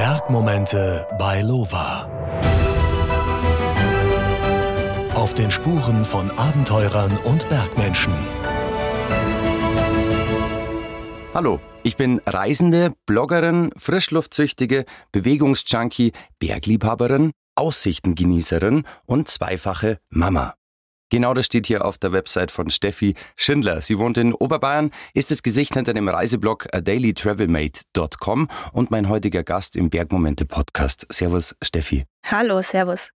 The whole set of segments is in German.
Bergmomente bei Lova. Auf den Spuren von Abenteurern und Bergmenschen. Hallo, ich bin Reisende, Bloggerin, Frischluftsüchtige, Bewegungsjunkie, Bergliebhaberin, Aussichtengenießerin und zweifache Mama. Genau das steht hier auf der Website von Steffi Schindler. Sie wohnt in Oberbayern, ist das Gesicht hinter dem Reiseblog dailytravelmate.com und mein heutiger Gast im Bergmomente Podcast. Servus, Steffi. Hallo, servus.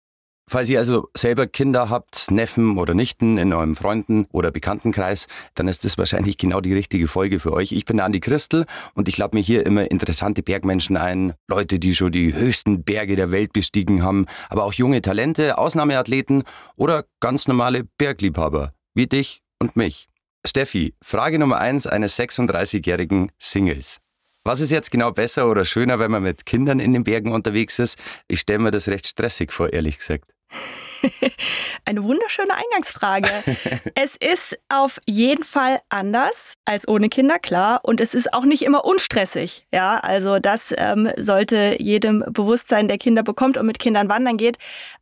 Falls ihr also selber Kinder habt, Neffen oder Nichten in eurem Freunden- oder Bekanntenkreis, dann ist das wahrscheinlich genau die richtige Folge für euch. Ich bin der Andi Christel und ich lade mir hier immer interessante Bergmenschen ein. Leute, die schon die höchsten Berge der Welt bestiegen haben, aber auch junge Talente, Ausnahmeathleten oder ganz normale Bergliebhaber, wie dich und mich. Steffi, Frage Nummer eins eines 36-jährigen Singles. Was ist jetzt genau besser oder schöner, wenn man mit Kindern in den Bergen unterwegs ist? Ich stelle mir das recht stressig vor, ehrlich gesagt. Eine wunderschöne Eingangsfrage. es ist auf jeden Fall anders als ohne Kinder, klar. Und es ist auch nicht immer unstressig. Ja, also das ähm, sollte jedem bewusst sein, der Kinder bekommt und mit Kindern wandern geht.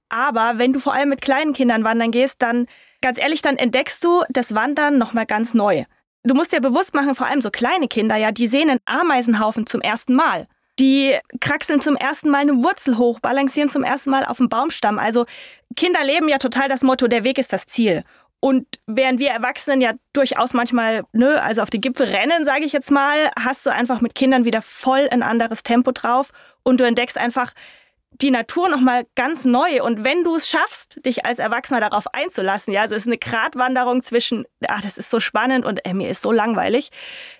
Aber wenn du vor allem mit kleinen Kindern wandern gehst, dann, ganz ehrlich, dann entdeckst du das Wandern nochmal ganz neu. Du musst dir bewusst machen, vor allem so kleine Kinder, ja, die sehen einen Ameisenhaufen zum ersten Mal. Die kraxeln zum ersten Mal eine Wurzel hoch, balancieren zum ersten Mal auf dem Baumstamm. Also Kinder leben ja total das Motto, der Weg ist das Ziel. Und während wir Erwachsenen ja durchaus manchmal, nö, also auf die Gipfel rennen, sage ich jetzt mal, hast du einfach mit Kindern wieder voll ein anderes Tempo drauf und du entdeckst einfach die Natur nochmal ganz neu. Und wenn du es schaffst, dich als Erwachsener darauf einzulassen, ja, also es ist eine Gratwanderung zwischen, ach, das ist so spannend und äh, mir ist so langweilig,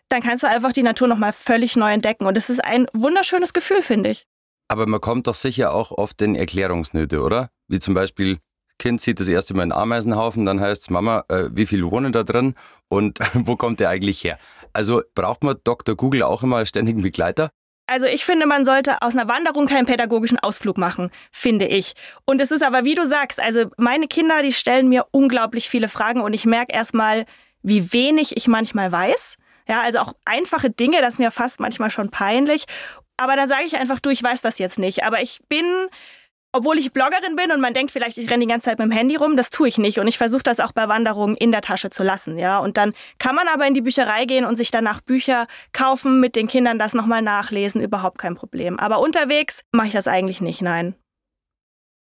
dann kannst du einfach die Natur nochmal völlig neu entdecken. Und es ist ein wunderschönes Gefühl, finde ich. Aber man kommt doch sicher auch oft in Erklärungsnöte, oder? Wie zum Beispiel, Kind sieht das erste Mal einen Ameisenhaufen, dann heißt es, Mama, äh, wie viel wohnen da drin und wo kommt der eigentlich her? Also braucht man Dr. Google auch immer als ständigen Begleiter? Also ich finde, man sollte aus einer Wanderung keinen pädagogischen Ausflug machen, finde ich. Und es ist aber, wie du sagst, also meine Kinder, die stellen mir unglaublich viele Fragen und ich merke erstmal, wie wenig ich manchmal weiß. Ja, also auch einfache Dinge, das ist mir fast manchmal schon peinlich. Aber dann sage ich einfach, du, ich weiß das jetzt nicht. Aber ich bin obwohl ich Bloggerin bin und man denkt vielleicht, ich renne die ganze Zeit mit dem Handy rum, das tue ich nicht. Und ich versuche das auch bei Wanderungen in der Tasche zu lassen. Ja? Und dann kann man aber in die Bücherei gehen und sich danach Bücher kaufen, mit den Kindern das nochmal nachlesen, überhaupt kein Problem. Aber unterwegs mache ich das eigentlich nicht, nein.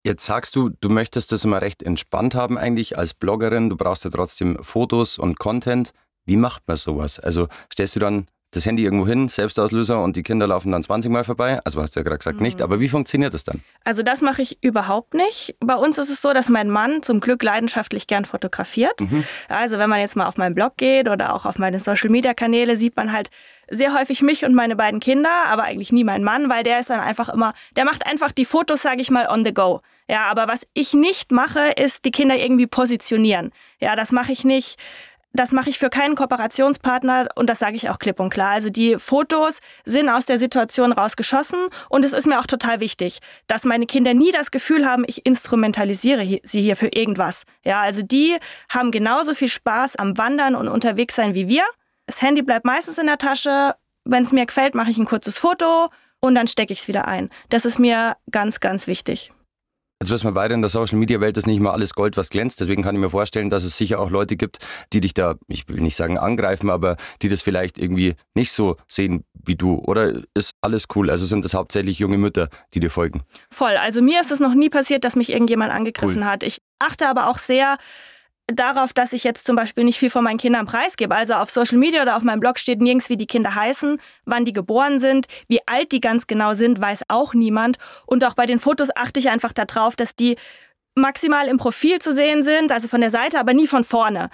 Jetzt sagst du, du möchtest das immer recht entspannt haben eigentlich als Bloggerin. Du brauchst ja trotzdem Fotos und Content. Wie macht man sowas? Also stellst du dann das Handy irgendwo hin, Selbstauslöser und die Kinder laufen dann 20 Mal vorbei. Also hast du ja gerade gesagt mhm. nicht, aber wie funktioniert das dann? Also das mache ich überhaupt nicht. Bei uns ist es so, dass mein Mann zum Glück leidenschaftlich gern fotografiert. Mhm. Also wenn man jetzt mal auf meinen Blog geht oder auch auf meine Social-Media-Kanäle, sieht man halt sehr häufig mich und meine beiden Kinder, aber eigentlich nie mein Mann, weil der ist dann einfach immer, der macht einfach die Fotos, sage ich mal, on the go. Ja, aber was ich nicht mache, ist die Kinder irgendwie positionieren. Ja, das mache ich nicht das mache ich für keinen Kooperationspartner und das sage ich auch klipp und klar. Also die Fotos sind aus der Situation rausgeschossen und es ist mir auch total wichtig, dass meine Kinder nie das Gefühl haben, ich instrumentalisiere sie hier für irgendwas. Ja, also die haben genauso viel Spaß am Wandern und unterwegs sein wie wir. Das Handy bleibt meistens in der Tasche. Wenn es mir gefällt, mache ich ein kurzes Foto und dann stecke ich es wieder ein. Das ist mir ganz, ganz wichtig. Jetzt wissen wir beide, in der Social-Media-Welt ist nicht immer alles Gold, was glänzt. Deswegen kann ich mir vorstellen, dass es sicher auch Leute gibt, die dich da, ich will nicht sagen angreifen, aber die das vielleicht irgendwie nicht so sehen wie du. Oder ist alles cool? Also sind das hauptsächlich junge Mütter, die dir folgen? Voll. Also mir ist es noch nie passiert, dass mich irgendjemand angegriffen cool. hat. Ich achte aber auch sehr darauf, dass ich jetzt zum Beispiel nicht viel von meinen Kindern preisgebe. Also auf Social Media oder auf meinem Blog steht nirgends, wie die Kinder heißen, wann die geboren sind, wie alt die ganz genau sind, weiß auch niemand. Und auch bei den Fotos achte ich einfach darauf, dass die maximal im Profil zu sehen sind, also von der Seite, aber nie von vorne.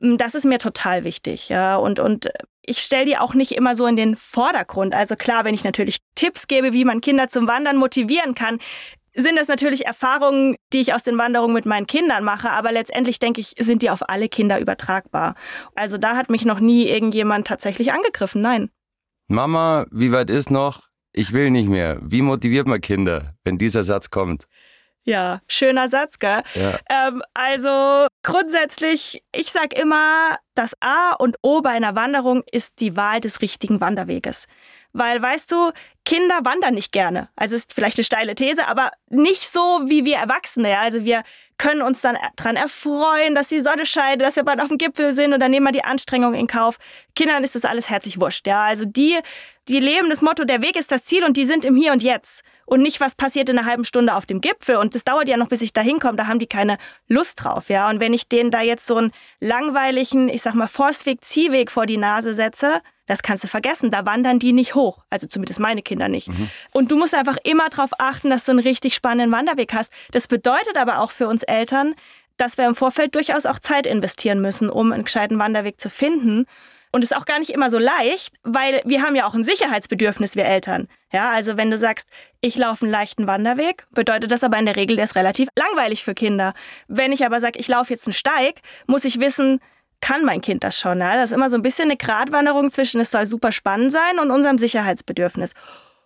Das ist mir total wichtig. Ja. Und, und ich stelle die auch nicht immer so in den Vordergrund. Also klar, wenn ich natürlich Tipps gebe, wie man Kinder zum Wandern motivieren kann, sind das natürlich Erfahrungen, die ich aus den Wanderungen mit meinen Kindern mache, aber letztendlich denke ich, sind die auf alle Kinder übertragbar. Also da hat mich noch nie irgendjemand tatsächlich angegriffen, nein. Mama, wie weit ist noch? Ich will nicht mehr. Wie motiviert man Kinder, wenn dieser Satz kommt? Ja, schöner Satz, gell? Ja. Ähm, also grundsätzlich, ich sage immer, das A und O bei einer Wanderung ist die Wahl des richtigen Wanderweges. Weil, weißt du, Kinder wandern nicht gerne. Also ist vielleicht eine steile These, aber nicht so wie wir Erwachsene. Ja? Also wir können uns dann daran erfreuen, dass die Sonne scheint, dass wir bald auf dem Gipfel sind und dann nehmen wir die Anstrengung in Kauf. Kindern ist das alles herzlich wurscht. Ja? Also die, die leben das Motto, der Weg ist das Ziel und die sind im Hier und Jetzt. Und nicht, was passiert in einer halben Stunde auf dem Gipfel. Und das dauert ja noch, bis ich da hinkomme. Da haben die keine Lust drauf. Ja? Und wenn ich denen da jetzt so einen langweiligen, ich sag mal, Forstweg, Ziehweg vor die Nase setze, das kannst du vergessen. Da wandern die nicht hoch. Also zumindest meine Kinder nicht. Mhm. Und du musst einfach immer darauf achten, dass du einen richtig spannenden Wanderweg hast. Das bedeutet aber auch für uns Eltern, dass wir im Vorfeld durchaus auch Zeit investieren müssen, um einen gescheiten Wanderweg zu finden. Und ist auch gar nicht immer so leicht, weil wir haben ja auch ein Sicherheitsbedürfnis, wir Eltern. Ja, also wenn du sagst, ich laufe einen leichten Wanderweg, bedeutet das aber in der Regel, der ist relativ langweilig für Kinder. Wenn ich aber sage, ich laufe jetzt einen Steig, muss ich wissen, kann mein Kind das schon? Ne? Das ist immer so ein bisschen eine Gratwanderung zwischen, es soll super spannend sein und unserem Sicherheitsbedürfnis.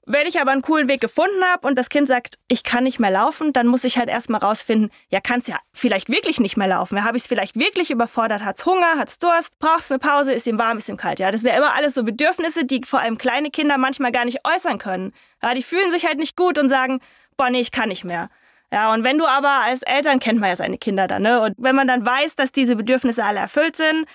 Wenn ich aber einen coolen Weg gefunden habe und das Kind sagt, ich kann nicht mehr laufen, dann muss ich halt erstmal rausfinden, ja, kannst ja vielleicht wirklich nicht mehr laufen. Ja, habe ich es vielleicht wirklich überfordert? Hat es Hunger? Hat es Durst? Brauchst du eine Pause? Ist ihm warm? Ist ihm kalt? Ja, das sind ja immer alles so Bedürfnisse, die vor allem kleine Kinder manchmal gar nicht äußern können. Ja, die fühlen sich halt nicht gut und sagen, boah, nee, ich kann nicht mehr. Ja, und wenn du aber als Eltern kennt man ja seine Kinder dann, ne? Und wenn man dann weiß, dass diese Bedürfnisse alle erfüllt sind,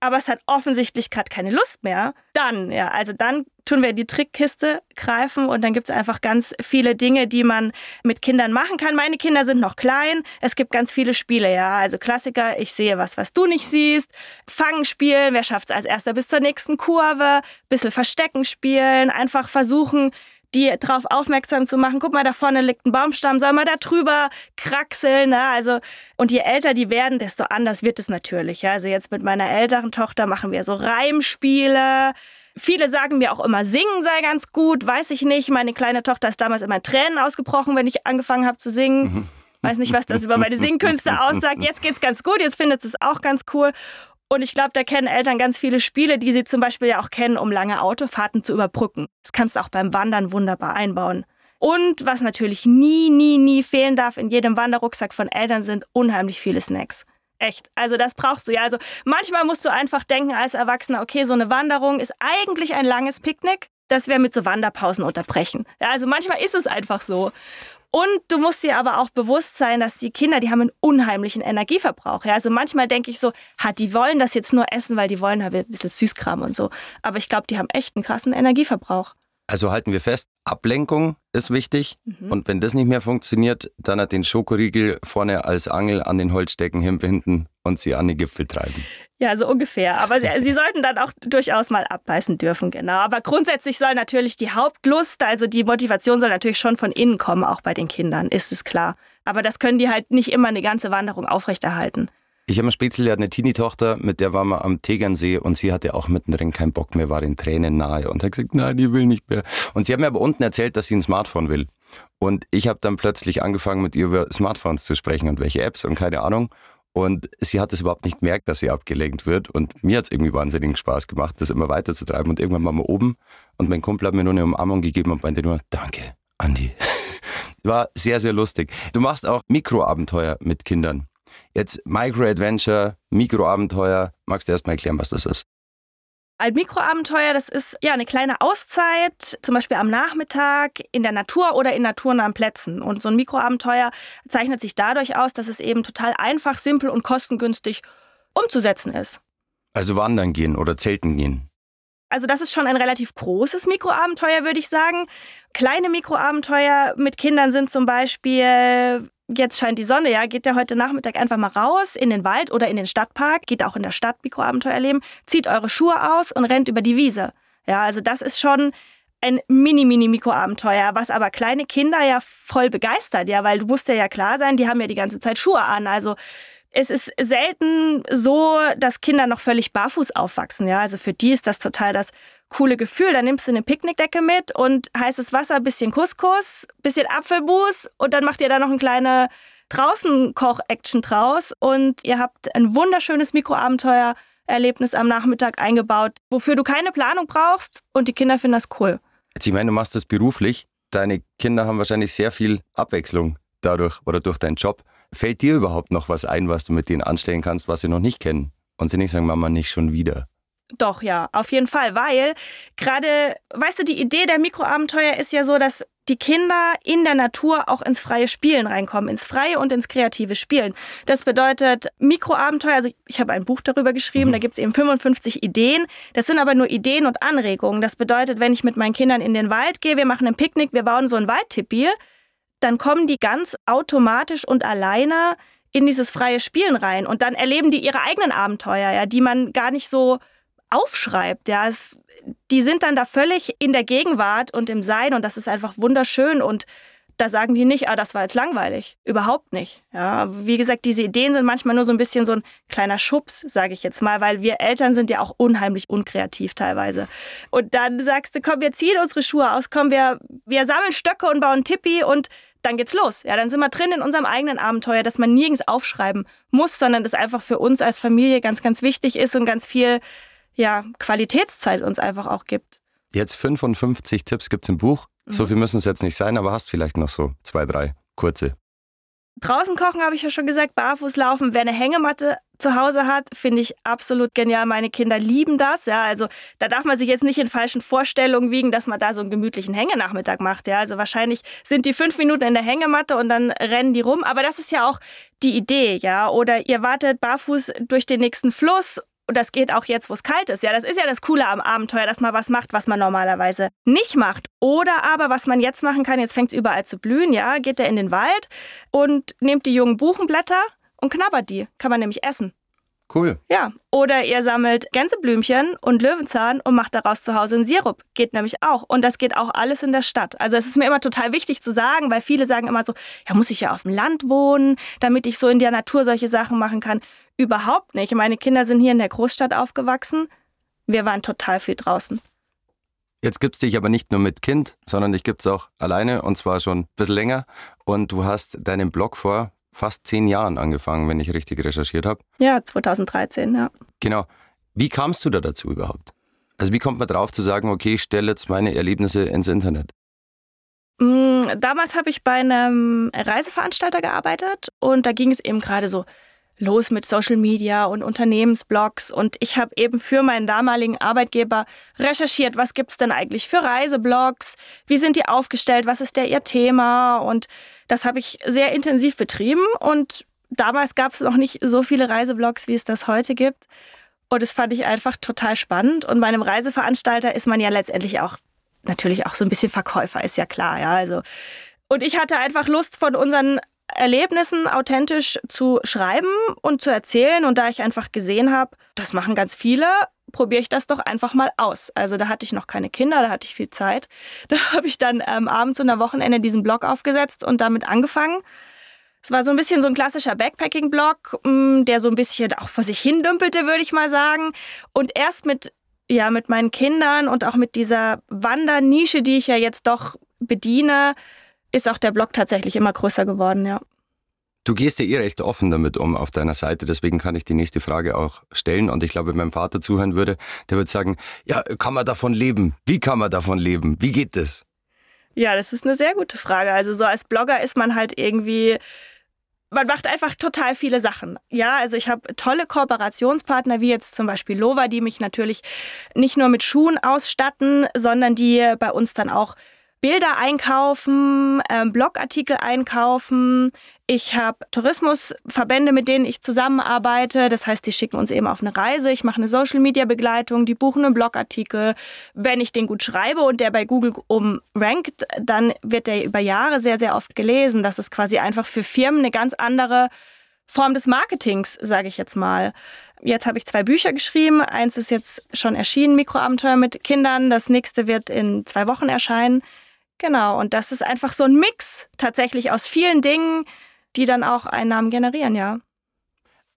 aber es hat offensichtlich gerade keine Lust mehr, dann, ja, also dann tun wir in die Trickkiste greifen und dann gibt es einfach ganz viele Dinge, die man mit Kindern machen kann. Meine Kinder sind noch klein, es gibt ganz viele Spiele, ja, also Klassiker, ich sehe was, was du nicht siehst, Fangen spielen, wer schafft es als erster bis zur nächsten Kurve, bisschen Verstecken spielen, einfach versuchen, die darauf aufmerksam zu machen, guck mal, da vorne liegt ein Baumstamm, soll mal da drüber kraxeln. Ne? Also, und je älter die werden, desto anders wird es natürlich. Ja? Also jetzt mit meiner älteren Tochter machen wir so Reimspiele. Viele sagen mir auch immer, singen sei ganz gut, weiß ich nicht. Meine kleine Tochter ist damals immer in Tränen ausgebrochen, wenn ich angefangen habe zu singen. Mhm. Weiß nicht, was das über meine Singkünste aussagt. Jetzt geht es ganz gut, jetzt findet es auch ganz cool. Und ich glaube, da kennen Eltern ganz viele Spiele, die sie zum Beispiel ja auch kennen, um lange Autofahrten zu überbrücken. Das kannst du auch beim Wandern wunderbar einbauen. Und was natürlich nie, nie, nie fehlen darf in jedem Wanderrucksack von Eltern sind unheimlich viele Snacks. Echt. Also das brauchst du ja. Also manchmal musst du einfach denken als Erwachsener, okay, so eine Wanderung ist eigentlich ein langes Picknick, das wir mit so Wanderpausen unterbrechen. Ja, also manchmal ist es einfach so. Und du musst dir aber auch bewusst sein, dass die Kinder, die haben einen unheimlichen Energieverbrauch. Ja? Also manchmal denke ich so, ha, die wollen das jetzt nur essen, weil die wollen halt ein bisschen Süßkram und so. Aber ich glaube, die haben echt einen krassen Energieverbrauch. Also halten wir fest, Ablenkung ist wichtig. Mhm. Und wenn das nicht mehr funktioniert, dann hat den Schokoriegel vorne als Angel an den Holzstecken hinbinden und sie an den Gipfel treiben. Ja, so ungefähr. Aber sie, sie, sollten dann auch durchaus mal abbeißen dürfen, genau. Aber grundsätzlich soll natürlich die Hauptlust, also die Motivation soll natürlich schon von innen kommen, auch bei den Kindern, ist es klar. Aber das können die halt nicht immer eine ganze Wanderung aufrechterhalten. Ich habe eine Spätzle, eine Teenie-Tochter, mit der waren wir am Tegernsee und sie hatte auch mittendrin keinen Bock mehr, war den Tränen nahe und hat gesagt, nein, die will nicht mehr. Und sie hat mir aber unten erzählt, dass sie ein Smartphone will. Und ich habe dann plötzlich angefangen, mit ihr über Smartphones zu sprechen und welche Apps und keine Ahnung. Und sie hat es überhaupt nicht gemerkt, dass sie abgelenkt wird. Und mir hat es irgendwie wahnsinnigen Spaß gemacht, das immer weiter zu treiben. Und irgendwann waren wir oben und mein Kumpel hat mir nur eine Umarmung gegeben und meinte nur, danke, Andi. War sehr, sehr lustig. Du machst auch Mikroabenteuer mit Kindern. Jetzt Micro-Adventure, Mikroabenteuer. Magst du erst mal erklären, was das ist? Ein Mikroabenteuer, das ist ja eine kleine Auszeit, zum Beispiel am Nachmittag in der Natur oder in naturnahen Plätzen. Und so ein Mikroabenteuer zeichnet sich dadurch aus, dass es eben total einfach, simpel und kostengünstig umzusetzen ist. Also wandern gehen oder zelten gehen. Also das ist schon ein relativ großes Mikroabenteuer, würde ich sagen. Kleine Mikroabenteuer mit Kindern sind zum Beispiel jetzt scheint die Sonne, ja, geht ja heute Nachmittag einfach mal raus in den Wald oder in den Stadtpark, geht auch in der Stadt Mikroabenteuer erleben, zieht eure Schuhe aus und rennt über die Wiese. Ja, also das ist schon ein mini-mini-Mikroabenteuer, was aber kleine Kinder ja voll begeistert, ja, weil du musst dir ja klar sein, die haben ja die ganze Zeit Schuhe an, also es ist selten so, dass Kinder noch völlig barfuß aufwachsen. Ja, also für die ist das total das coole Gefühl. Da nimmst du eine Picknickdecke mit und heißes Wasser, bisschen Couscous, bisschen Apfelmus und dann macht ihr da noch eine kleine draußen Koch-Action draus und ihr habt ein wunderschönes Mikroabenteuer-Erlebnis am Nachmittag eingebaut, wofür du keine Planung brauchst und die Kinder finden das cool. Ich meine, du machst das beruflich. Deine Kinder haben wahrscheinlich sehr viel Abwechslung dadurch oder durch deinen Job. Fällt dir überhaupt noch was ein, was du mit denen anstellen kannst, was sie noch nicht kennen? Und sie nicht sagen, Mama, nicht schon wieder. Doch, ja, auf jeden Fall, weil gerade, weißt du, die Idee der Mikroabenteuer ist ja so, dass die Kinder in der Natur auch ins freie Spielen reinkommen, ins freie und ins kreative Spielen. Das bedeutet Mikroabenteuer, also ich habe ein Buch darüber geschrieben, mhm. da gibt es eben 55 Ideen. Das sind aber nur Ideen und Anregungen. Das bedeutet, wenn ich mit meinen Kindern in den Wald gehe, wir machen ein Picknick, wir bauen so ein Waldtipi, dann kommen die ganz automatisch und alleine in dieses freie Spielen rein und dann erleben die ihre eigenen Abenteuer, ja, die man gar nicht so aufschreibt. Ja, es, die sind dann da völlig in der Gegenwart und im Sein und das ist einfach wunderschön und da sagen die nicht, ah, das war jetzt langweilig. Überhaupt nicht. Ja, wie gesagt, diese Ideen sind manchmal nur so ein bisschen so ein kleiner Schubs, sage ich jetzt mal, weil wir Eltern sind ja auch unheimlich unkreativ teilweise. Und dann sagst du, komm, wir ziehen unsere Schuhe aus, komm, wir, wir sammeln Stöcke und bauen Tippi und dann geht's los. Ja, dann sind wir drin in unserem eigenen Abenteuer, das man nirgends aufschreiben muss, sondern das einfach für uns als Familie ganz, ganz wichtig ist und ganz viel ja, Qualitätszeit uns einfach auch gibt. Jetzt 55 Tipps gibt es im Buch. Mhm. So viel müssen es jetzt nicht sein, aber hast vielleicht noch so zwei, drei kurze. Draußen kochen habe ich ja schon gesagt, barfuß laufen. Wer eine Hängematte zu Hause hat, finde ich absolut genial. Meine Kinder lieben das. Ja, also da darf man sich jetzt nicht in falschen Vorstellungen wiegen, dass man da so einen gemütlichen Hängenachmittag macht. Ja, also wahrscheinlich sind die fünf Minuten in der Hängematte und dann rennen die rum. Aber das ist ja auch die Idee, ja. Oder ihr wartet barfuß durch den nächsten Fluss und das geht auch jetzt, wo es kalt ist. Ja, das ist ja das Coole am Abenteuer, dass man was macht, was man normalerweise nicht macht. Oder aber, was man jetzt machen kann, jetzt fängt es überall zu blühen, ja, geht er in den Wald und nimmt die jungen Buchenblätter und knabbert die. Kann man nämlich essen. Cool. Ja. Oder ihr sammelt Gänseblümchen und Löwenzahn und macht daraus zu Hause einen Sirup. Geht nämlich auch. Und das geht auch alles in der Stadt. Also es ist mir immer total wichtig zu sagen, weil viele sagen immer so, ja, muss ich ja auf dem Land wohnen, damit ich so in der Natur solche Sachen machen kann. Überhaupt nicht. Meine Kinder sind hier in der Großstadt aufgewachsen. Wir waren total viel draußen. Jetzt gibt es dich aber nicht nur mit Kind, sondern dich gibt es auch alleine und zwar schon ein bisschen länger. Und du hast deinen Blog vor fast zehn Jahren angefangen, wenn ich richtig recherchiert habe. Ja, 2013, ja. Genau. Wie kamst du da dazu überhaupt? Also wie kommt man drauf zu sagen, okay, ich stelle jetzt meine Erlebnisse ins Internet? Mm, damals habe ich bei einem Reiseveranstalter gearbeitet und da ging es eben gerade so los mit Social Media und Unternehmensblogs. Und ich habe eben für meinen damaligen Arbeitgeber recherchiert, was gibt es denn eigentlich für Reiseblogs, wie sind die aufgestellt, was ist der ihr Thema? Und das habe ich sehr intensiv betrieben. Und damals gab es noch nicht so viele Reiseblogs, wie es das heute gibt. Und das fand ich einfach total spannend. Und bei einem Reiseveranstalter ist man ja letztendlich auch natürlich auch so ein bisschen Verkäufer, ist ja klar, ja, also. Und ich hatte einfach Lust von unseren Erlebnissen authentisch zu schreiben und zu erzählen. Und da ich einfach gesehen habe, das machen ganz viele, probiere ich das doch einfach mal aus. Also da hatte ich noch keine Kinder, da hatte ich viel Zeit. Da habe ich dann ähm, abends und am Wochenende diesen Blog aufgesetzt und damit angefangen. Es war so ein bisschen so ein klassischer Backpacking-Blog, mm, der so ein bisschen auch vor sich hin dümpelte, würde ich mal sagen. Und erst mit, ja, mit meinen Kindern und auch mit dieser Wandernische, die ich ja jetzt doch bediene, ist auch der Blog tatsächlich immer größer geworden, ja. Du gehst ja eh recht offen damit um auf deiner Seite, deswegen kann ich die nächste Frage auch stellen. Und ich glaube, wenn mein Vater zuhören würde, der würde sagen, ja, kann man davon leben? Wie kann man davon leben? Wie geht das? Ja, das ist eine sehr gute Frage. Also so als Blogger ist man halt irgendwie, man macht einfach total viele Sachen. Ja, also ich habe tolle Kooperationspartner, wie jetzt zum Beispiel Lova, die mich natürlich nicht nur mit Schuhen ausstatten, sondern die bei uns dann auch Bilder einkaufen, ähm, Blogartikel einkaufen. Ich habe Tourismusverbände, mit denen ich zusammenarbeite. Das heißt, die schicken uns eben auf eine Reise. Ich mache eine Social-Media-Begleitung, die buchen einen Blogartikel. Wenn ich den gut schreibe und der bei Google umrankt, dann wird der über Jahre sehr, sehr oft gelesen. Das ist quasi einfach für Firmen eine ganz andere Form des Marketings, sage ich jetzt mal. Jetzt habe ich zwei Bücher geschrieben. Eins ist jetzt schon erschienen, Mikroabenteuer mit Kindern. Das nächste wird in zwei Wochen erscheinen. Genau, und das ist einfach so ein Mix tatsächlich aus vielen Dingen, die dann auch Einnahmen generieren, ja.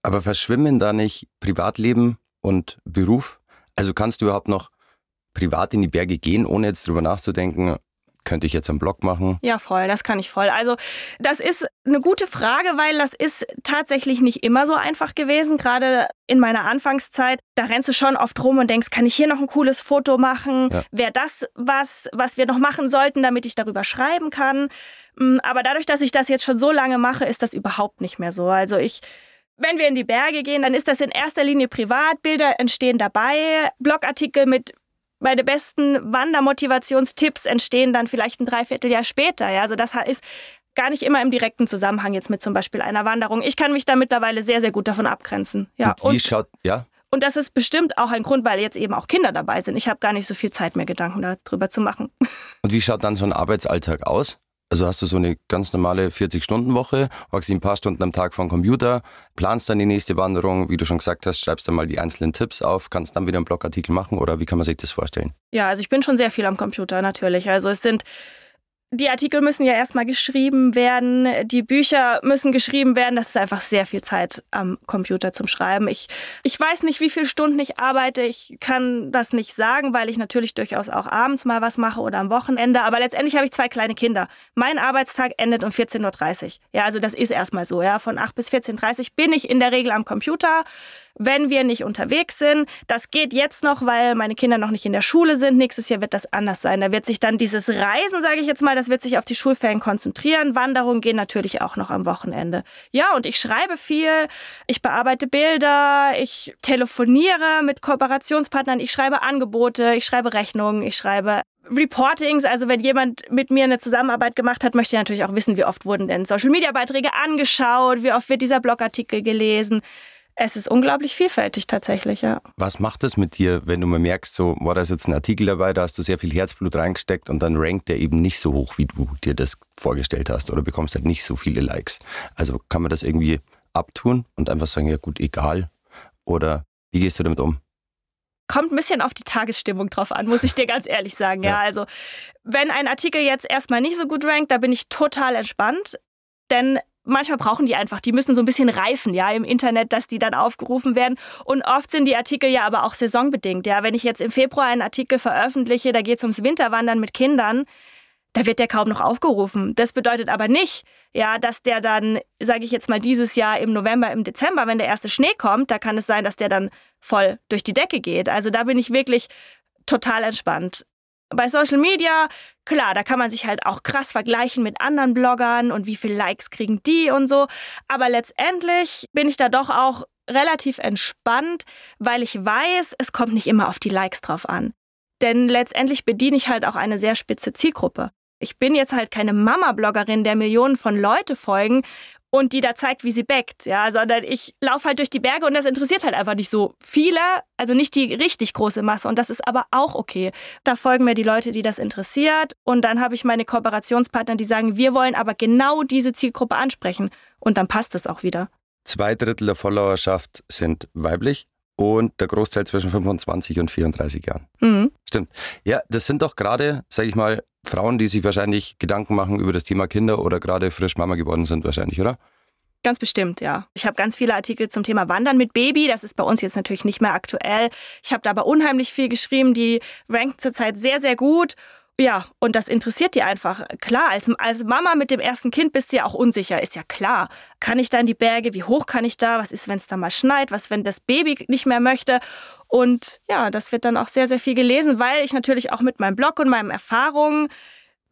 Aber verschwimmen da nicht Privatleben und Beruf? Also kannst du überhaupt noch privat in die Berge gehen, ohne jetzt drüber nachzudenken, könnte ich jetzt am Blog machen? Ja, voll, das kann ich voll. Also das ist eine gute Frage, weil das ist tatsächlich nicht immer so einfach gewesen. Gerade in meiner Anfangszeit, da rennst du schon oft rum und denkst, kann ich hier noch ein cooles Foto machen? Ja. Wäre das was, was wir noch machen sollten, damit ich darüber schreiben kann? Mm, aber dadurch, dass ich das jetzt schon so lange mache, ist das überhaupt nicht mehr so. Also ich wenn wir in die Berge gehen, dann ist das in erster Linie privat. Bilder entstehen dabei. Blogartikel mit meine besten Wandermotivationstipps entstehen dann vielleicht ein Dreivierteljahr später. Ja? Also das ist gar nicht immer im direkten Zusammenhang jetzt mit zum Beispiel einer Wanderung. Ich kann mich da mittlerweile sehr, sehr gut davon abgrenzen. Ja. Und wie und, schaut, ja? Und das ist bestimmt auch ein Grund, weil jetzt eben auch Kinder dabei sind. Ich habe gar nicht so viel Zeit mehr, Gedanken darüber zu machen. Und wie schaut dann so ein Arbeitsalltag aus? Also hast du so eine ganz normale 40-Stunden-Woche, hockst ein paar Stunden am Tag vom Computer, planst dann die nächste Wanderung, wie du schon gesagt hast, schreibst dann mal die einzelnen Tipps auf, kannst dann wieder einen Blogartikel machen oder wie kann man sich das vorstellen? Ja, also ich bin schon sehr viel am Computer natürlich. Also es sind die Artikel müssen ja erstmal geschrieben werden, die Bücher müssen geschrieben werden. Das ist einfach sehr viel Zeit am Computer zum Schreiben. Ich, ich weiß nicht, wie viele Stunden ich arbeite. Ich kann das nicht sagen, weil ich natürlich durchaus auch abends mal was mache oder am Wochenende. Aber letztendlich habe ich zwei kleine Kinder. Mein Arbeitstag endet um 14.30 Uhr. Ja, also das ist erstmal so. Ja, von 8 bis 14.30 Uhr bin ich in der Regel am Computer wenn wir nicht unterwegs sind. Das geht jetzt noch, weil meine Kinder noch nicht in der Schule sind. Nächstes Jahr wird das anders sein. Da wird sich dann dieses Reisen, sage ich jetzt mal, das wird sich auf die Schulferien konzentrieren. Wanderungen gehen natürlich auch noch am Wochenende. Ja, und ich schreibe viel, ich bearbeite Bilder, ich telefoniere mit Kooperationspartnern, ich schreibe Angebote, ich schreibe Rechnungen, ich schreibe Reportings, also wenn jemand mit mir eine Zusammenarbeit gemacht hat, möchte ich natürlich auch wissen, wie oft wurden denn Social-Media-Beiträge angeschaut, wie oft wird dieser Blogartikel gelesen. Es ist unglaublich vielfältig tatsächlich, ja. Was macht das mit dir, wenn du mal merkst, so war da jetzt ein Artikel dabei, da hast du sehr viel Herzblut reingesteckt und dann rankt der eben nicht so hoch, wie du dir das vorgestellt hast oder bekommst halt nicht so viele Likes. Also kann man das irgendwie abtun und einfach sagen, ja gut, egal. Oder wie gehst du damit um? kommt ein bisschen auf die Tagesstimmung drauf an, muss ich dir ganz ehrlich sagen. Ja, also wenn ein Artikel jetzt erstmal nicht so gut rankt, da bin ich total entspannt. Denn manchmal brauchen die einfach, die müssen so ein bisschen reifen, ja, im Internet, dass die dann aufgerufen werden. Und oft sind die Artikel ja aber auch saisonbedingt, ja. Wenn ich jetzt im Februar einen Artikel veröffentliche, da geht es ums Winterwandern mit Kindern, da wird der kaum noch aufgerufen. Das bedeutet aber nicht, ja, dass der dann, sage ich jetzt mal, dieses Jahr im November, im Dezember, wenn der erste Schnee kommt, da kann es sein, dass der dann voll durch die Decke geht. Also da bin ich wirklich total entspannt. Bei Social Media, klar, da kann man sich halt auch krass vergleichen mit anderen Bloggern und wie viele Likes kriegen die und so. Aber letztendlich bin ich da doch auch relativ entspannt, weil ich weiß, es kommt nicht immer auf die Likes drauf an. Denn letztendlich bediene ich halt auch eine sehr spitze Zielgruppe. Ich bin jetzt halt keine Mama-Bloggerin, der Millionen von Leute folgen und die da zeigt, wie sie backt, ja, sondern ich laufe halt durch die Berge und das interessiert halt einfach nicht so viele, also nicht die richtig große Masse und das ist aber auch okay. Da folgen mir die Leute, die das interessiert und dann habe ich meine Kooperationspartner, die sagen, wir wollen aber genau diese Zielgruppe ansprechen und dann passt es auch wieder. Zwei Drittel der Followerschaft sind weiblich und der Großteil zwischen 25 und 34 Jahren. Mhm. Stimmt. Ja, das sind doch gerade, sage ich mal, Frauen, die sich wahrscheinlich Gedanken machen über das Thema Kinder oder gerade frisch Mama geworden sind, wahrscheinlich, oder? Ganz bestimmt, ja. Ich habe ganz viele Artikel zum Thema Wandern mit Baby. Das ist bei uns jetzt natürlich nicht mehr aktuell. Ich habe da aber unheimlich viel geschrieben. Die ranken zurzeit sehr, sehr gut. Ja, und das interessiert die einfach. Klar, als, als Mama mit dem ersten Kind bist du ja auch unsicher, ist ja klar. Kann ich da in die Berge? Wie hoch kann ich da? Was ist, wenn es da mal schneit? Was, wenn das Baby nicht mehr möchte? Und ja, das wird dann auch sehr, sehr viel gelesen, weil ich natürlich auch mit meinem Blog und meinen Erfahrungen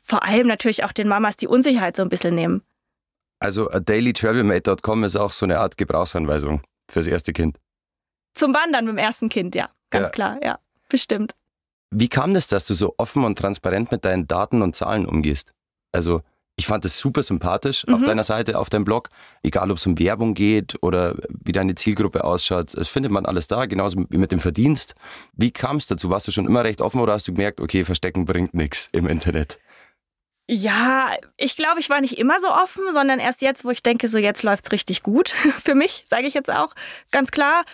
vor allem natürlich auch den Mamas die Unsicherheit so ein bisschen nehmen. Also dailytravelmate.com ist auch so eine Art Gebrauchsanweisung fürs erste Kind. Zum Wandern mit dem ersten Kind, ja. Ganz ja. klar, ja. Bestimmt. Wie kam das, dass du so offen und transparent mit deinen Daten und Zahlen umgehst? Also, ich fand das super sympathisch mhm. auf deiner Seite, auf deinem Blog. Egal, ob es um Werbung geht oder wie deine Zielgruppe ausschaut. Das findet man alles da, genauso wie mit dem Verdienst. Wie kam es dazu? Warst du schon immer recht offen oder hast du gemerkt, okay, verstecken bringt nichts im Internet? Ja, ich glaube, ich war nicht immer so offen, sondern erst jetzt, wo ich denke, so jetzt läuft es richtig gut für mich, sage ich jetzt auch ganz klar.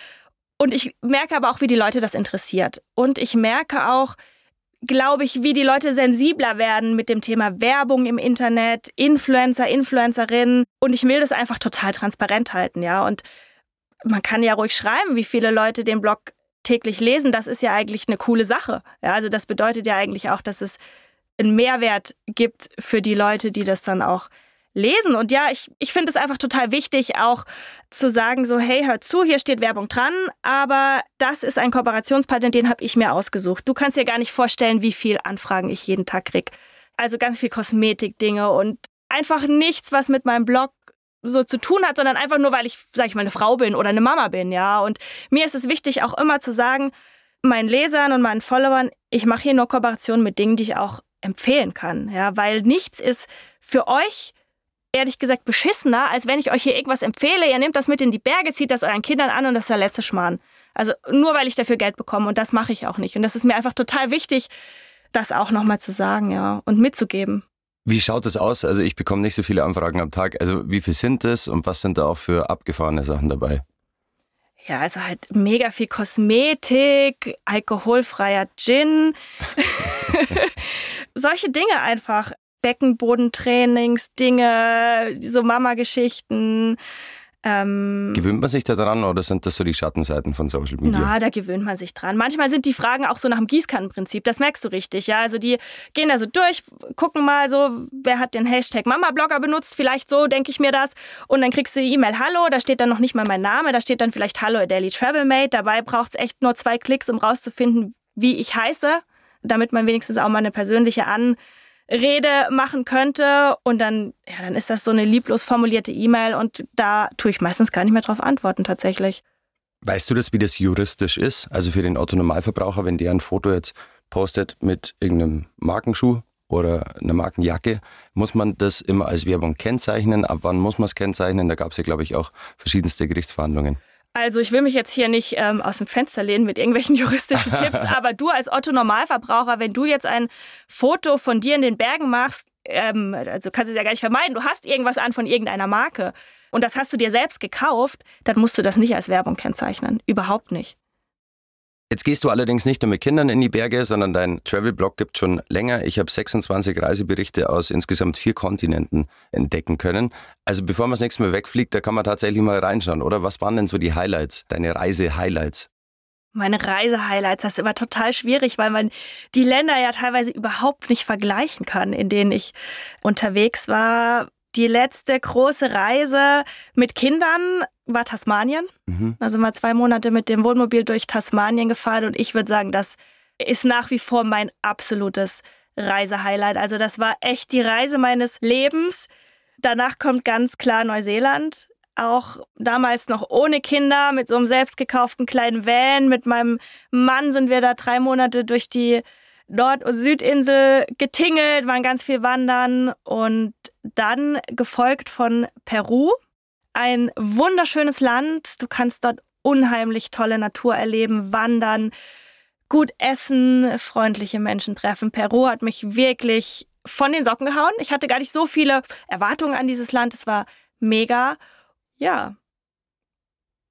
Und ich merke aber auch, wie die Leute das interessiert. Und ich merke auch, glaube ich, wie die Leute sensibler werden mit dem Thema Werbung im Internet, Influencer, Influencerinnen. Und ich will das einfach total transparent halten, ja. Und man kann ja ruhig schreiben, wie viele Leute den Blog täglich lesen. Das ist ja eigentlich eine coole Sache. Ja, also das bedeutet ja eigentlich auch, dass es einen Mehrwert gibt für die Leute, die das dann auch lesen. Und ja, ich, ich finde es einfach total wichtig, auch zu sagen, so, hey, hör zu, hier steht Werbung dran, aber das ist ein Kooperationspartner, den habe ich mir ausgesucht. Du kannst dir gar nicht vorstellen, wie viel Anfragen ich jeden Tag kriege. Also ganz viel Kosmetikdinge und einfach nichts, was mit meinem Blog so zu tun hat, sondern einfach nur, weil ich, sag ich mal, eine Frau bin oder eine Mama bin, ja. Und mir ist es wichtig, auch immer zu sagen, meinen Lesern und meinen Followern, ich mache hier nur Kooperationen mit Dingen, die ich auch empfehlen kann, ja, weil nichts ist für euch ehrlich gesagt beschissener, als wenn ich euch hier irgendwas empfehle, ihr nehmt das mit in die Berge, zieht das euren Kindern an und das ist der letzte Schmarrn. Also nur weil ich dafür Geld bekomme und das mache ich auch nicht. Und das ist mir einfach total wichtig, das auch nochmal zu sagen, ja, und mitzugeben. Wie schaut das aus? Also ich bekomme nicht so viele Anfragen am Tag. Also wie viel sind das und was sind da auch für abgefahrene Sachen dabei? Ja, also halt mega viel Kosmetik, alkoholfreier Gin. Solche Dinge einfach. Beckenbodentrainings, Dinge, so Mama-Geschichten. Ähm, gewöhnt man sich da dran oder sind das so die Schattenseiten von Social Media? Na, da gewöhnt man sich dran. Manchmal sind die Fragen auch so nach dem Gießkannenprinzip, das merkst du richtig. Ja, also die gehen da so durch, gucken mal so, wer hat den Hashtag Mama-Blogger benutzt, vielleicht so, denke ich mir das. Und dann kriegst du die E-Mail Hallo, da steht dann noch nicht mal mein Name, da steht dann vielleicht Hallo a Daily Travel Mate. Dabei braucht es echt nur zwei Klicks, um rauszufinden, wie ich heiße, damit man wenigstens auch mal eine persönliche An Rede machen könnte. Und dann, ja, dann ist das so eine lieblos formulierte E-Mail und da tue ich meistens gar nicht mehr drauf antworten tatsächlich. Weißt du das, wie das juristisch ist? Also für den Autonormalverbraucher, wenn der ein Foto jetzt postet mit irgendeinem Markenschuh oder einer Markenjacke, muss man das immer als Werbung kennzeichnen? Ab wann muss man es kennzeichnen? Da gab es ja, glaube ich, auch verschiedenste Gerichtsverhandlungen. Also ich will mich jetzt hier nicht ähm, aus dem Fenster lehnen mit irgendwelchen juristischen Tipps, aber du als Otto Normalverbraucher, wenn du jetzt ein Foto von dir in den Bergen machst, ähm, also kannst du es ja gar nicht vermeiden, du hast irgendwas an von irgendeiner Marke und das hast du dir selbst gekauft, dann musst du das nicht als Werbung kennzeichnen. Überhaupt nicht. Jetzt gehst du allerdings nicht nur mit Kindern in die Berge, sondern dein Travel-Blog gibt schon länger. Ich habe 26 Reiseberichte aus insgesamt vier Kontinenten entdecken können. Also bevor man das nächste Mal wegfliegt, da kann man tatsächlich mal reinschauen, oder? Was waren denn so die Highlights, deine Reise-Highlights? Meine Reise-Highlights, das ist immer total schwierig, weil man die Länder ja teilweise überhaupt nicht vergleichen kann, in denen ich unterwegs war. Die letzte große Reise mit Kindern war Tasmanien. Mhm. Da sind wir zwei Monate mit dem Wohnmobil durch Tasmanien gefahren und ich würde sagen, das ist nach wie vor mein absolutes Reisehighlight. Also das war echt die Reise meines Lebens. Danach kommt ganz klar Neuseeland. Auch damals noch ohne Kinder, mit so einem selbstgekauften kleinen Van. Mit meinem Mann sind wir da drei Monate durch die Nord- und Südinsel getingelt, waren ganz viel wandern und dann gefolgt von Peru. Ein wunderschönes Land. Du kannst dort unheimlich tolle Natur erleben, wandern, gut essen, freundliche Menschen treffen. Peru hat mich wirklich von den Socken gehauen. Ich hatte gar nicht so viele Erwartungen an dieses Land. Es war mega. Ja.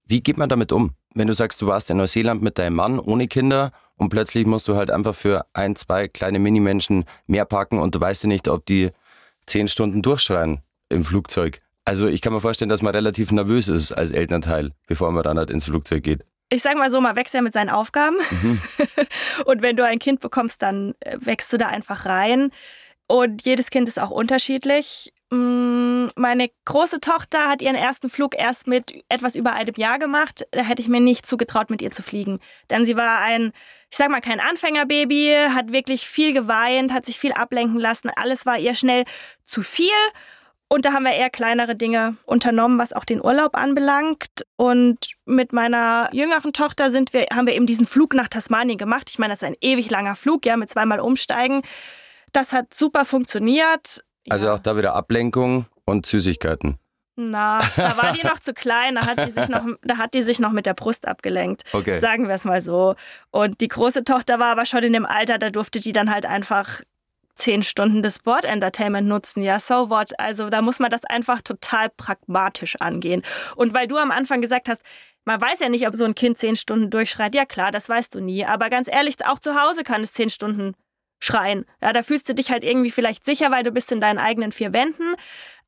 Wie geht man damit um? Wenn du sagst, du warst in Neuseeland mit deinem Mann ohne Kinder und plötzlich musst du halt einfach für ein, zwei kleine Minimenschen mehr packen und du weißt ja nicht, ob die zehn Stunden durchschreien im Flugzeug. Also ich kann mir vorstellen, dass man relativ nervös ist als Elternteil, bevor man dann halt ins Flugzeug geht. Ich sage mal so, man wächst ja mit seinen Aufgaben. Mhm. und wenn du ein Kind bekommst, dann äh, wächst du da einfach rein. Und jedes Kind ist auch unterschiedlich. Mm, meine große Tochter hat ihren ersten Flug erst mit etwas über einem Jahr gemacht. Da hätte ich mir nicht zugetraut, mit ihr zu fliegen. Denn sie war ein, ich sag mal, kein Anfängerbaby, hat wirklich viel geweint, hat sich viel ablenken lassen. Alles war ihr schnell zu viel. Und da haben wir eher kleinere Dinge unternommen, was auch den Urlaub anbelangt. Und mit meiner jüngeren Tochter sind wir, haben wir eben diesen Flug nach Tasmanien gemacht. Ich meine, das ist ein ewig langer Flug, ja, mit zweimal Umsteigen. Das hat super funktioniert. Also ja. auch da wieder Ablenkung und Süßigkeiten. Na, da war die noch zu klein, da hat die sich noch, da hat die sich noch mit der Brust abgelenkt. Okay. Sagen wir es mal so. Und die große Tochter war aber schon in dem Alter, da durfte die dann halt einfach zehn Stunden des Sport Entertainment nutzen. Ja, so what? Also da muss man das einfach total pragmatisch angehen. Und weil du am Anfang gesagt hast, man weiß ja nicht, ob so ein Kind zehn Stunden durchschreit. Ja klar, das weißt du nie. Aber ganz ehrlich, auch zu Hause kann es zehn Stunden schreien. Ja, da fühlst du dich halt irgendwie vielleicht sicher, weil du bist in deinen eigenen vier Wänden.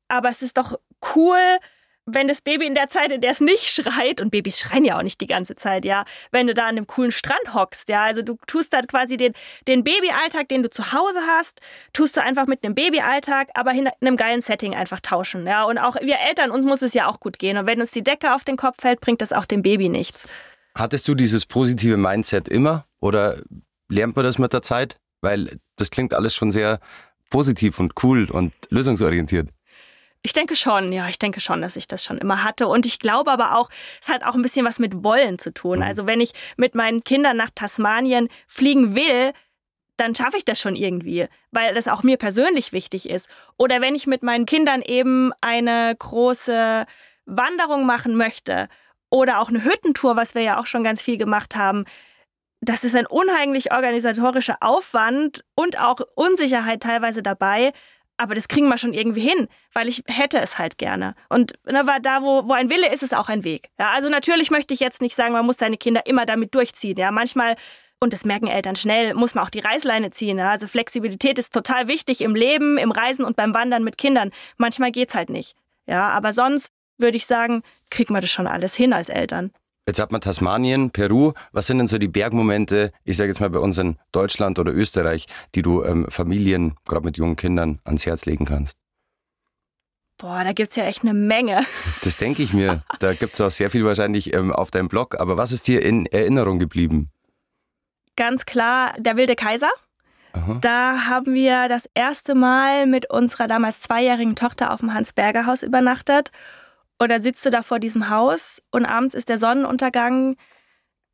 Aber es ist doch cool, wenn das Baby in der Zeit, in der es nicht schreit, und Babys schreien ja auch nicht die ganze Zeit, ja, wenn du da an einem coolen Strand hockst, ja, also du tust dann quasi den, den Babyalltag, den du zu Hause hast, tust du einfach mit einem Babyalltag, aber in einem geilen Setting einfach tauschen, ja, und auch wir Eltern, uns muss es ja auch gut gehen und wenn uns die Decke auf den Kopf fällt, bringt das auch dem Baby nichts. Hattest du dieses positive Mindset immer oder lernt man das mit der Zeit? Weil das klingt alles schon sehr positiv und cool und lösungsorientiert. Ich denke schon, ja, ich denke schon, dass ich das schon immer hatte. Und ich glaube aber auch, es hat auch ein bisschen was mit Wollen zu tun. Mhm. Also wenn ich mit meinen Kindern nach Tasmanien fliegen will, dann schaffe ich das schon irgendwie, weil das auch mir persönlich wichtig ist. Oder wenn ich mit meinen Kindern eben eine große Wanderung machen möchte oder auch eine Hüttentour, was wir ja auch schon ganz viel gemacht haben, das ist ein unheimlich organisatorischer Aufwand und auch Unsicherheit teilweise dabei aber das kriegen wir schon irgendwie hin, weil ich hätte es halt gerne. Und ne, da, wo, wo ein Wille ist, ist auch ein Weg. Ja, also natürlich möchte ich jetzt nicht sagen, man muss seine Kinder immer damit durchziehen. Ja, manchmal, und das merken Eltern schnell, muss man auch die Reißleine ziehen. Ja? Also Flexibilität ist total wichtig im Leben, im Reisen und beim Wandern mit Kindern. Manchmal geht es halt nicht. Ja, aber sonst würde ich sagen, kriegt man das schon alles hin als Eltern. Jetzt hat man Tasmanien, Peru. Was sind denn so die Bergmomente, ich sage jetzt mal bei uns in Deutschland oder Österreich, die du ähm, Familien, gerade mit jungen Kindern, ans Herz legen kannst? Boah, da gibt es ja echt eine Menge. Das denke ich mir. Da gibt es auch sehr viel wahrscheinlich ähm, auf deinem Blog. Aber was ist dir in Erinnerung geblieben? Ganz klar, der wilde Kaiser. Aha. Da haben wir das erste Mal mit unserer damals zweijährigen Tochter auf dem Hans-Berger-Haus übernachtet. Und dann sitzt du da vor diesem Haus und abends ist der Sonnenuntergang.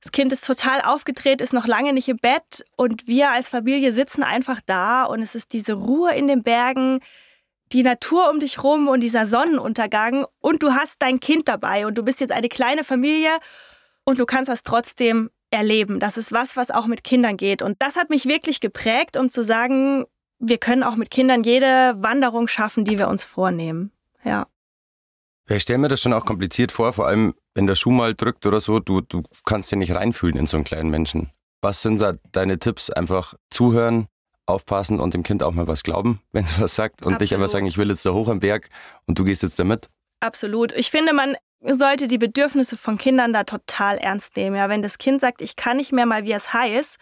Das Kind ist total aufgedreht, ist noch lange nicht im Bett und wir als Familie sitzen einfach da und es ist diese Ruhe in den Bergen, die Natur um dich rum und dieser Sonnenuntergang und du hast dein Kind dabei und du bist jetzt eine kleine Familie und du kannst das trotzdem erleben. Das ist was, was auch mit Kindern geht und das hat mich wirklich geprägt, um zu sagen, wir können auch mit Kindern jede Wanderung schaffen, die wir uns vornehmen. Ja. Ja, ich stelle mir das schon auch kompliziert vor, vor allem wenn der Schuh mal drückt oder so, du, du kannst ja nicht reinfühlen in so einen kleinen Menschen. Was sind da deine Tipps? Einfach zuhören, aufpassen und dem Kind auch mal was glauben, wenn es was sagt und Absolut. nicht einfach sagen, ich will jetzt da hoch am Berg und du gehst jetzt da mit. Absolut. Ich finde, man sollte die Bedürfnisse von Kindern da total ernst nehmen. Ja, wenn das Kind sagt, ich kann nicht mehr mal, wie es heißt,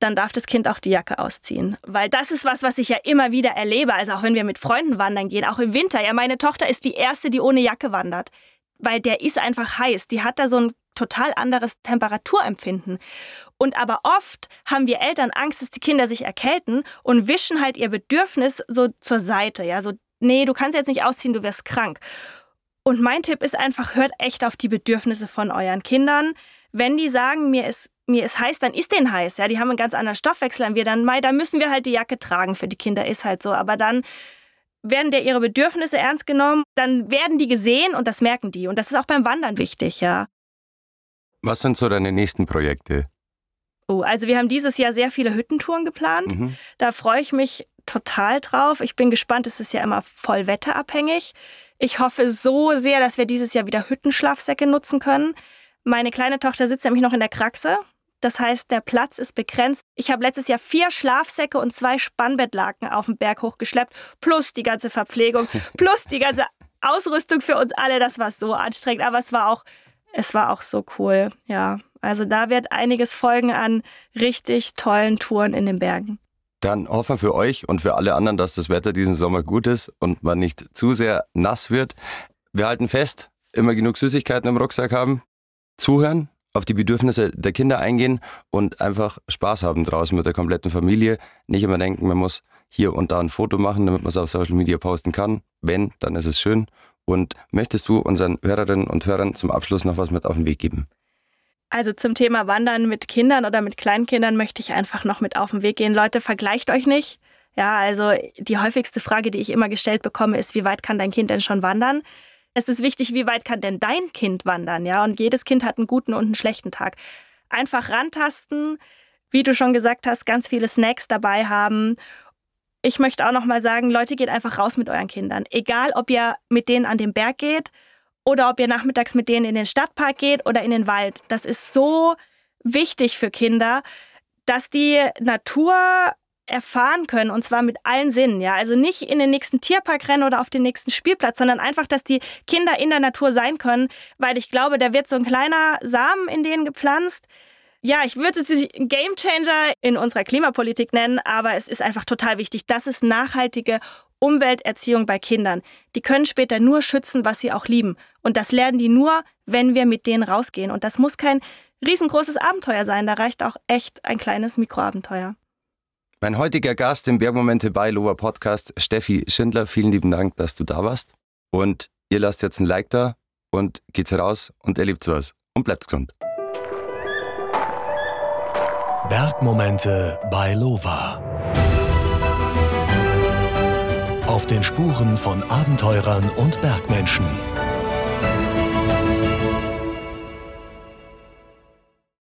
dann darf das Kind auch die Jacke ausziehen. Weil das ist was, was ich ja immer wieder erlebe. Also auch wenn wir mit Freunden wandern gehen, auch im Winter. Ja, meine Tochter ist die erste, die ohne Jacke wandert. Weil der ist einfach heiß. Die hat da so ein total anderes Temperaturempfinden. Und aber oft haben wir Eltern Angst, dass die Kinder sich erkälten und wischen halt ihr Bedürfnis so zur Seite. Ja, so, nee, du kannst jetzt nicht ausziehen, du wirst krank. Und mein Tipp ist einfach, hört echt auf die Bedürfnisse von euren Kindern. Wenn die sagen, mir ist mir ist heiß, dann ist denen heiß. Ja, die haben einen ganz anderen Stoffwechsel an wir. Dann, Mai, da müssen wir halt die Jacke tragen. Für die Kinder ist halt so. Aber dann werden der ihre Bedürfnisse ernst genommen, dann werden die gesehen und das merken die. Und das ist auch beim Wandern wichtig, ja. Was sind so deine nächsten Projekte? Oh, also wir haben dieses Jahr sehr viele Hüttentouren geplant. Mhm. Da freue ich mich total drauf. Ich bin gespannt, es ist ja immer voll wetterabhängig. Ich hoffe so sehr, dass wir dieses Jahr wieder Hüttenschlafsäcke nutzen können. Meine kleine Tochter sitzt nämlich noch in der Kraxe das heißt, der Platz ist begrenzt. Ich habe letztes Jahr vier Schlafsäcke und zwei Spannbettlaken auf den Berg hochgeschleppt, plus die ganze Verpflegung, plus die ganze Ausrüstung für uns alle. Das war so anstrengend, aber es war auch, es war auch so cool. Ja, also da wird einiges folgen an richtig tollen Touren in den Bergen. Dann hoffen wir für euch und für alle anderen, dass das Wetter diesen Sommer gut ist und man nicht zu sehr nass wird. Wir halten fest, immer genug Süßigkeiten im Rucksack haben, zuhören, auf die Bedürfnisse der Kinder eingehen und einfach Spaß haben draußen mit der kompletten Familie. Nicht immer denken, man muss hier und da ein Foto machen, damit man es auf Social Media posten kann. Wenn, dann ist es schön. Und möchtest du unseren Hörerinnen und Hörern zum Abschluss noch was mit auf den Weg geben? Also zum Thema Wandern mit Kindern oder mit Kleinkindern möchte ich einfach noch mit auf den Weg gehen. Leute, vergleicht euch nicht. Ja, also die häufigste Frage, die ich immer gestellt bekomme, ist, wie weit kann dein Kind denn schon wandern? Es ist wichtig, wie weit kann denn dein Kind wandern, ja? Und jedes Kind hat einen guten und einen schlechten Tag. Einfach rantasten, wie du schon gesagt hast, ganz viele Snacks dabei haben. Ich möchte auch noch mal sagen, Leute, geht einfach raus mit euren Kindern. Egal, ob ihr mit denen an den Berg geht oder ob ihr nachmittags mit denen in den Stadtpark geht oder in den Wald. Das ist so wichtig für Kinder, dass die Natur erfahren können und zwar mit allen Sinnen. Ja, also nicht in den nächsten Tierpark rennen oder auf den nächsten Spielplatz, sondern einfach, dass die Kinder in der Natur sein können, weil ich glaube, da wird so ein kleiner Samen in denen gepflanzt. Ja, ich würde es nicht Game Changer in unserer Klimapolitik nennen, aber es ist einfach total wichtig. Das ist nachhaltige Umwelterziehung bei Kindern. Die können später nur schützen, was sie auch lieben. Und das lernen die nur, wenn wir mit denen rausgehen. Und das muss kein riesengroßes Abenteuer sein. Da reicht auch echt ein kleines Mikroabenteuer. Mein heutiger Gast im Bergmomente bei Lower Podcast, Steffi Schindler. Vielen lieben Dank, dass du da warst. Und ihr lasst jetzt ein Like da und geht's raus und erlebt was. Und bleibt gesund. Bergmomente bei Lova. Auf den Spuren von Abenteurern und Bergmenschen.